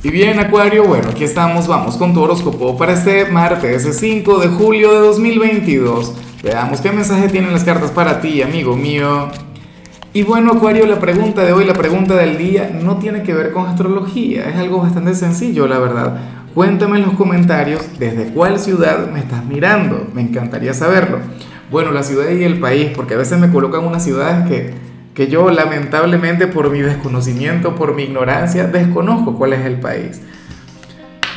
Y bien, Acuario, bueno, aquí estamos, vamos con tu horóscopo para este martes 5 de julio de 2022. Veamos qué mensaje tienen las cartas para ti, amigo mío. Y bueno, Acuario, la pregunta de hoy, la pregunta del día, no tiene que ver con astrología, es algo bastante sencillo, la verdad. Cuéntame en los comentarios desde cuál ciudad me estás mirando, me encantaría saberlo. Bueno, la ciudad y el país, porque a veces me colocan unas ciudades que que yo lamentablemente por mi desconocimiento, por mi ignorancia, desconozco cuál es el país.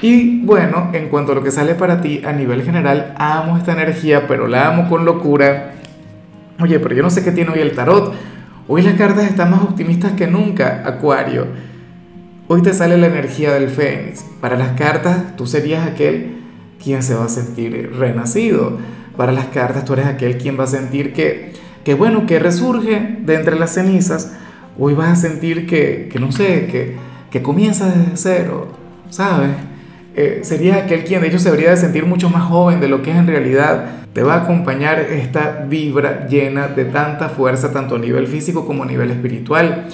Y bueno, en cuanto a lo que sale para ti a nivel general, amo esta energía, pero la amo con locura. Oye, pero yo no sé qué tiene hoy el tarot. Hoy las cartas están más optimistas que nunca, Acuario. Hoy te sale la energía del Fénix. Para las cartas, tú serías aquel quien se va a sentir renacido. Para las cartas, tú eres aquel quien va a sentir que que bueno, que resurge de entre las cenizas, hoy vas a sentir que, que no sé, que, que comienza desde cero, ¿sabes? Eh, sería aquel quien de hecho se debería de sentir mucho más joven de lo que es en realidad. Te va a acompañar esta vibra llena de tanta fuerza, tanto a nivel físico como a nivel espiritual,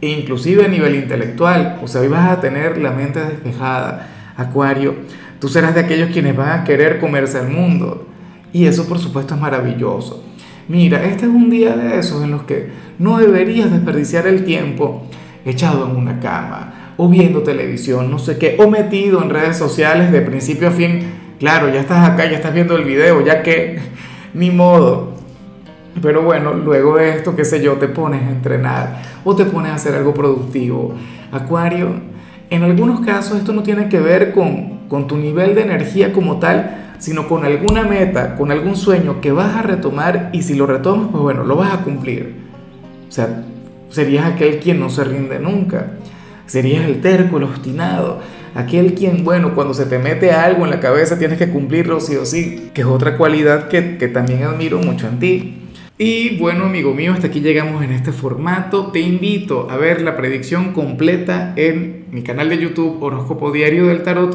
e inclusive a nivel intelectual. O sea, hoy vas a tener la mente despejada, Acuario. Tú serás de aquellos quienes van a querer comerse al mundo. Y eso por supuesto es maravilloso. Mira, este es un día de esos en los que no deberías desperdiciar el tiempo echado en una cama o viendo televisión, no sé qué, o metido en redes sociales de principio a fin. Claro, ya estás acá, ya estás viendo el video, ya que ni modo. Pero bueno, luego de esto, qué sé yo, te pones a entrenar o te pones a hacer algo productivo. Acuario, en algunos casos esto no tiene que ver con, con tu nivel de energía como tal, sino con alguna meta, con algún sueño que vas a retomar y si lo retomas, pues bueno, lo vas a cumplir. O sea, serías aquel quien no se rinde nunca. Serías el terco, el obstinado, aquel quien, bueno, cuando se te mete algo en la cabeza tienes que cumplirlo sí o sí, que es otra cualidad que, que también admiro mucho en ti. Y bueno, amigo mío, hasta aquí llegamos en este formato. Te invito a ver la predicción completa en mi canal de YouTube Horóscopo Diario del Tarot